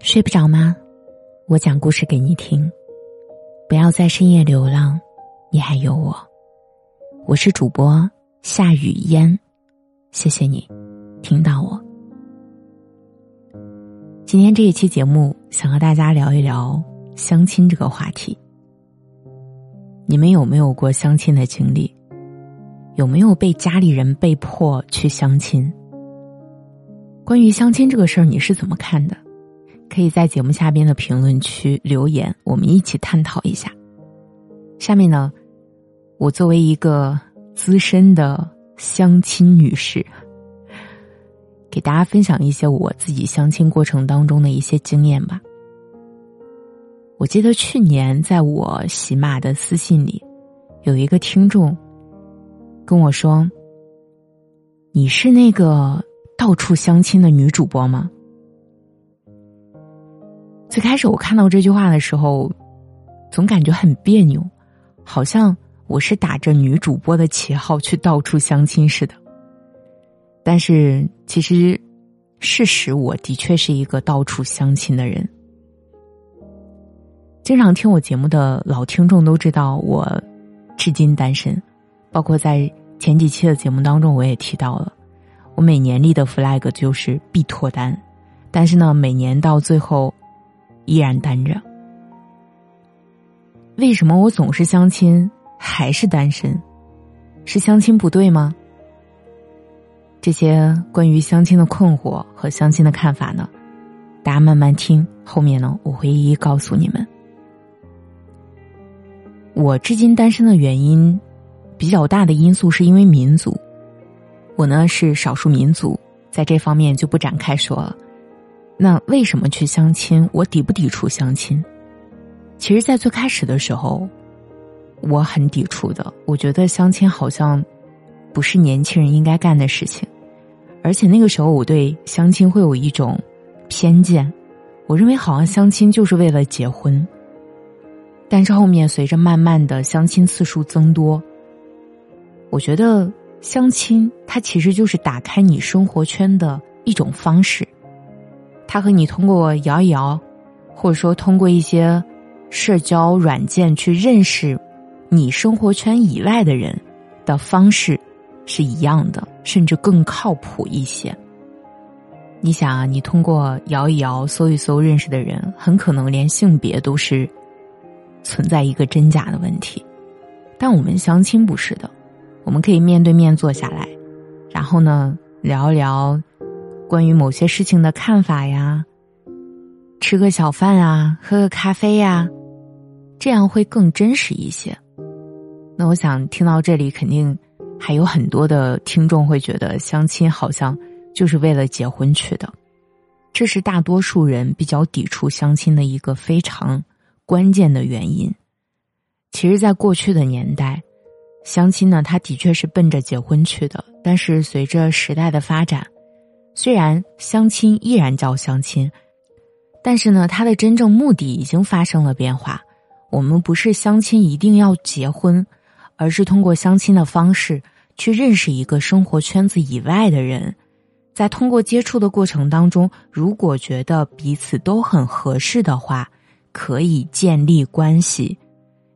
睡不着吗？我讲故事给你听。不要在深夜流浪，你还有我。我是主播夏雨嫣，谢谢你听到我。今天这一期节目，想和大家聊一聊相亲这个话题。你们有没有过相亲的经历？有没有被家里人被迫去相亲？关于相亲这个事儿，你是怎么看的？可以在节目下边的评论区留言，我们一起探讨一下。下面呢，我作为一个资深的相亲女士，给大家分享一些我自己相亲过程当中的一些经验吧。我记得去年在我喜马的私信里，有一个听众跟我说：“你是那个到处相亲的女主播吗？”最开始我看到这句话的时候，总感觉很别扭，好像我是打着女主播的旗号去到处相亲似的。但是其实，事实我的确是一个到处相亲的人。经常听我节目的老听众都知道，我至今单身，包括在前几期的节目当中我也提到了，我每年立的 flag 就是必脱单，但是呢，每年到最后。依然单着，为什么我总是相亲还是单身？是相亲不对吗？这些关于相亲的困惑和相亲的看法呢？大家慢慢听，后面呢我会一一告诉你们。我至今单身的原因，比较大的因素是因为民族，我呢是少数民族，在这方面就不展开说了。那为什么去相亲？我抵不抵触相亲？其实，在最开始的时候，我很抵触的。我觉得相亲好像不是年轻人应该干的事情，而且那个时候我对相亲会有一种偏见，我认为好像相亲就是为了结婚。但是后面随着慢慢的相亲次数增多，我觉得相亲它其实就是打开你生活圈的一种方式。它和你通过摇一摇，或者说通过一些社交软件去认识你生活圈以外的人的方式是一样的，甚至更靠谱一些。你想啊，你通过摇一摇、搜一搜认识的人，很可能连性别都是存在一个真假的问题。但我们相亲不是的，我们可以面对面坐下来，然后呢聊一聊。关于某些事情的看法呀，吃个小饭啊，喝个咖啡呀，这样会更真实一些。那我想听到这里，肯定还有很多的听众会觉得相亲好像就是为了结婚去的，这是大多数人比较抵触相亲的一个非常关键的原因。其实，在过去的年代，相亲呢，它的确是奔着结婚去的，但是随着时代的发展。虽然相亲依然叫相亲，但是呢，它的真正目的已经发生了变化。我们不是相亲一定要结婚，而是通过相亲的方式去认识一个生活圈子以外的人。在通过接触的过程当中，如果觉得彼此都很合适的话，可以建立关系。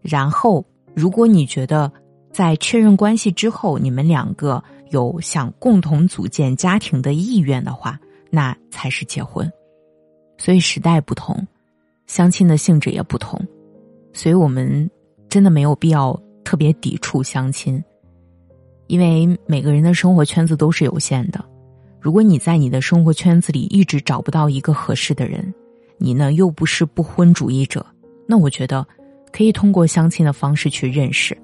然后，如果你觉得在确认关系之后，你们两个。有想共同组建家庭的意愿的话，那才是结婚。所以时代不同，相亲的性质也不同，所以我们真的没有必要特别抵触相亲，因为每个人的生活圈子都是有限的。如果你在你的生活圈子里一直找不到一个合适的人，你呢又不是不婚主义者，那我觉得可以通过相亲的方式去认识。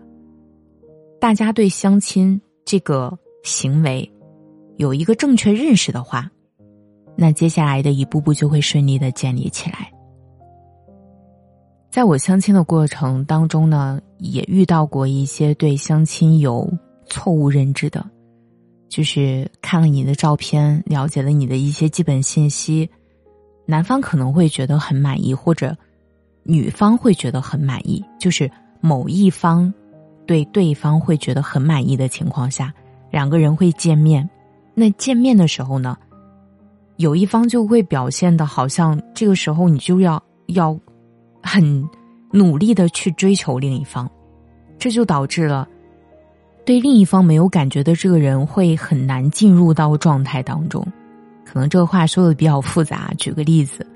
大家对相亲这个。行为有一个正确认识的话，那接下来的一步步就会顺利的建立起来。在我相亲的过程当中呢，也遇到过一些对相亲有错误认知的，就是看了你的照片，了解了你的一些基本信息，男方可能会觉得很满意，或者女方会觉得很满意，就是某一方。对对方会觉得很满意的情况下，两个人会见面。那见面的时候呢，有一方就会表现的好像这个时候你就要要很努力的去追求另一方，这就导致了对另一方没有感觉的这个人会很难进入到状态当中。可能这个话说的比较复杂，举个例子，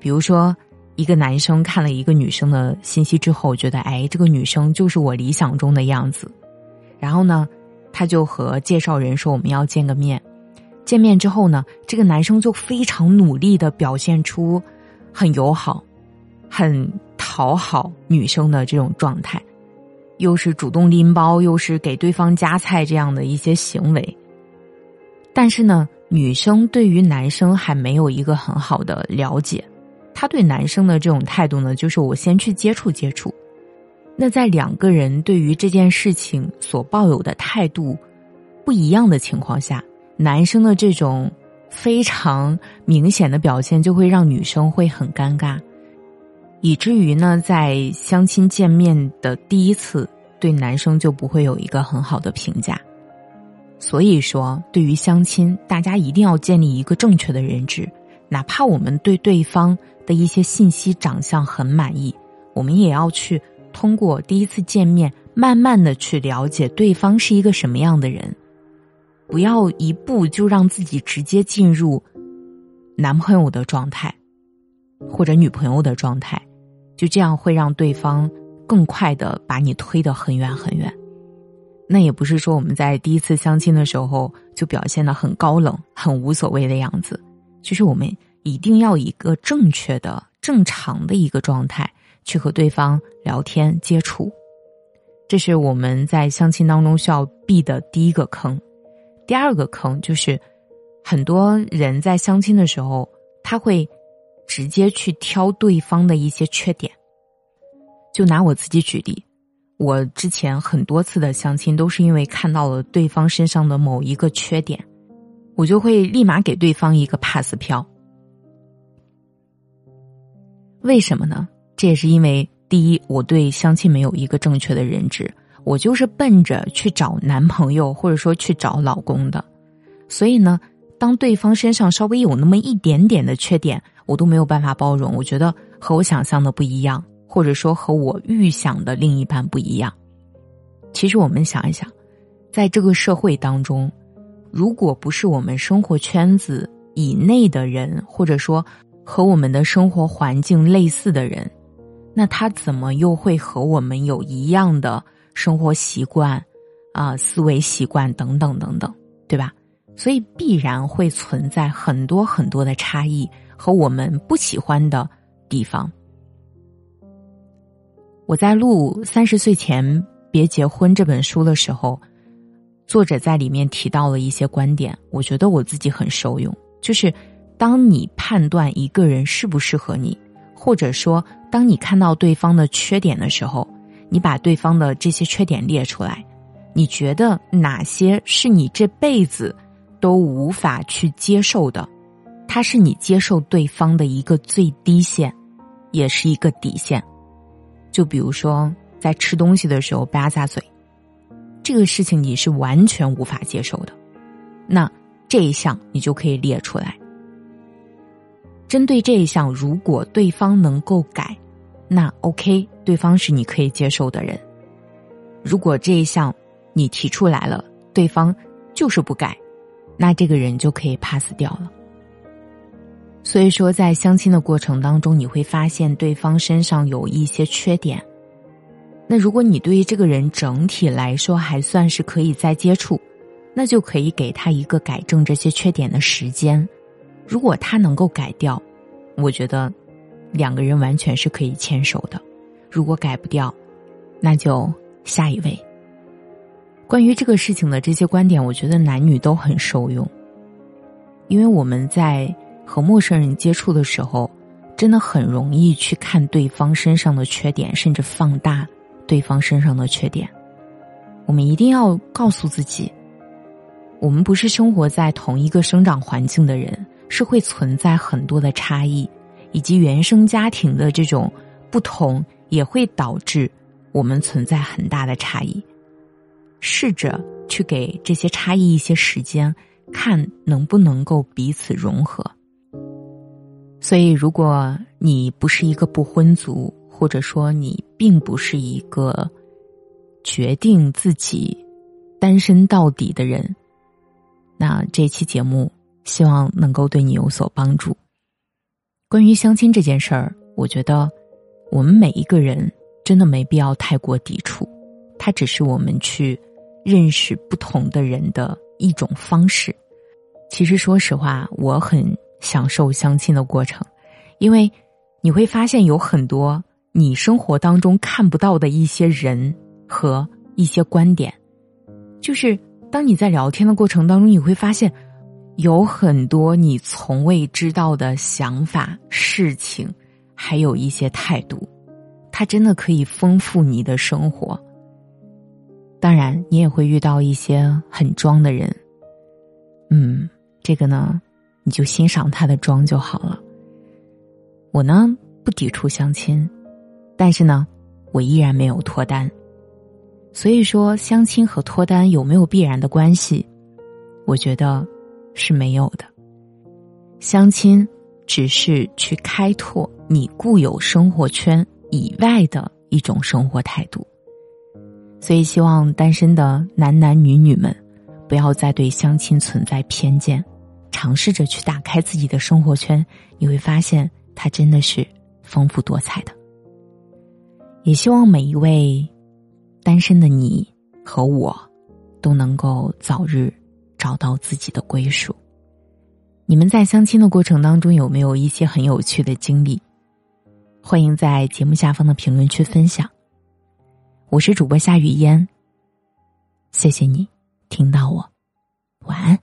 比如说。一个男生看了一个女生的信息之后，觉得哎，这个女生就是我理想中的样子。然后呢，他就和介绍人说我们要见个面。见面之后呢，这个男生就非常努力的表现出很友好、很讨好女生的这种状态，又是主动拎包，又是给对方夹菜这样的一些行为。但是呢，女生对于男生还没有一个很好的了解。她对男生的这种态度呢，就是我先去接触接触。那在两个人对于这件事情所抱有的态度不一样的情况下，男生的这种非常明显的表现，就会让女生会很尴尬，以至于呢，在相亲见面的第一次，对男生就不会有一个很好的评价。所以说，对于相亲，大家一定要建立一个正确的认知，哪怕我们对对方。的一些信息、长相很满意，我们也要去通过第一次见面，慢慢的去了解对方是一个什么样的人，不要一步就让自己直接进入男朋友的状态，或者女朋友的状态，就这样会让对方更快的把你推得很远很远。那也不是说我们在第一次相亲的时候就表现的很高冷、很无所谓的样子，就是我们。一定要一个正确的、正常的一个状态去和对方聊天接触，这是我们在相亲当中需要避的第一个坑。第二个坑就是，很多人在相亲的时候，他会直接去挑对方的一些缺点。就拿我自己举例，我之前很多次的相亲都是因为看到了对方身上的某一个缺点，我就会立马给对方一个 pass 票。为什么呢？这也是因为第一，我对相亲没有一个正确的认知，我就是奔着去找男朋友或者说去找老公的，所以呢，当对方身上稍微有那么一点点的缺点，我都没有办法包容。我觉得和我想象的不一样，或者说和我预想的另一半不一样。其实我们想一想，在这个社会当中，如果不是我们生活圈子以内的人，或者说。和我们的生活环境类似的人，那他怎么又会和我们有一样的生活习惯啊、思维习惯等等等等，对吧？所以必然会存在很多很多的差异和我们不喜欢的地方。我在录《三十岁前别结婚》这本书的时候，作者在里面提到了一些观点，我觉得我自己很受用，就是。当你判断一个人适不适合你，或者说当你看到对方的缺点的时候，你把对方的这些缺点列出来，你觉得哪些是你这辈子都无法去接受的？它是你接受对方的一个最低线，也是一个底线。就比如说在吃东西的时候吧嗒嘴，这个事情你是完全无法接受的，那这一项你就可以列出来。针对这一项，如果对方能够改，那 OK，对方是你可以接受的人。如果这一项你提出来了，对方就是不改，那这个人就可以 pass 掉了。所以说，在相亲的过程当中，你会发现对方身上有一些缺点。那如果你对于这个人整体来说还算是可以再接触，那就可以给他一个改正这些缺点的时间。如果他能够改掉，我觉得两个人完全是可以牵手的。如果改不掉，那就下一位。关于这个事情的这些观点，我觉得男女都很受用，因为我们在和陌生人接触的时候，真的很容易去看对方身上的缺点，甚至放大对方身上的缺点。我们一定要告诉自己，我们不是生活在同一个生长环境的人。是会存在很多的差异，以及原生家庭的这种不同，也会导致我们存在很大的差异。试着去给这些差异一些时间，看能不能够彼此融合。所以，如果你不是一个不婚族，或者说你并不是一个决定自己单身到底的人，那这期节目希望能够对你有所帮助。关于相亲这件事儿，我觉得我们每一个人真的没必要太过抵触，它只是我们去认识不同的人的一种方式。其实，说实话，我很享受相亲的过程，因为你会发现有很多你生活当中看不到的一些人和一些观点，就是当你在聊天的过程当中，你会发现。有很多你从未知道的想法、事情，还有一些态度，它真的可以丰富你的生活。当然，你也会遇到一些很装的人，嗯，这个呢，你就欣赏他的妆就好了。我呢不抵触相亲，但是呢，我依然没有脱单。所以说，相亲和脱单有没有必然的关系？我觉得。是没有的，相亲只是去开拓你固有生活圈以外的一种生活态度。所以，希望单身的男男女女们不要再对相亲存在偏见，尝试着去打开自己的生活圈，你会发现它真的是丰富多彩的。也希望每一位单身的你和我都能够早日。找到自己的归属。你们在相亲的过程当中有没有一些很有趣的经历？欢迎在节目下方的评论区分享。我是主播夏雨嫣，谢谢你听到我。晚安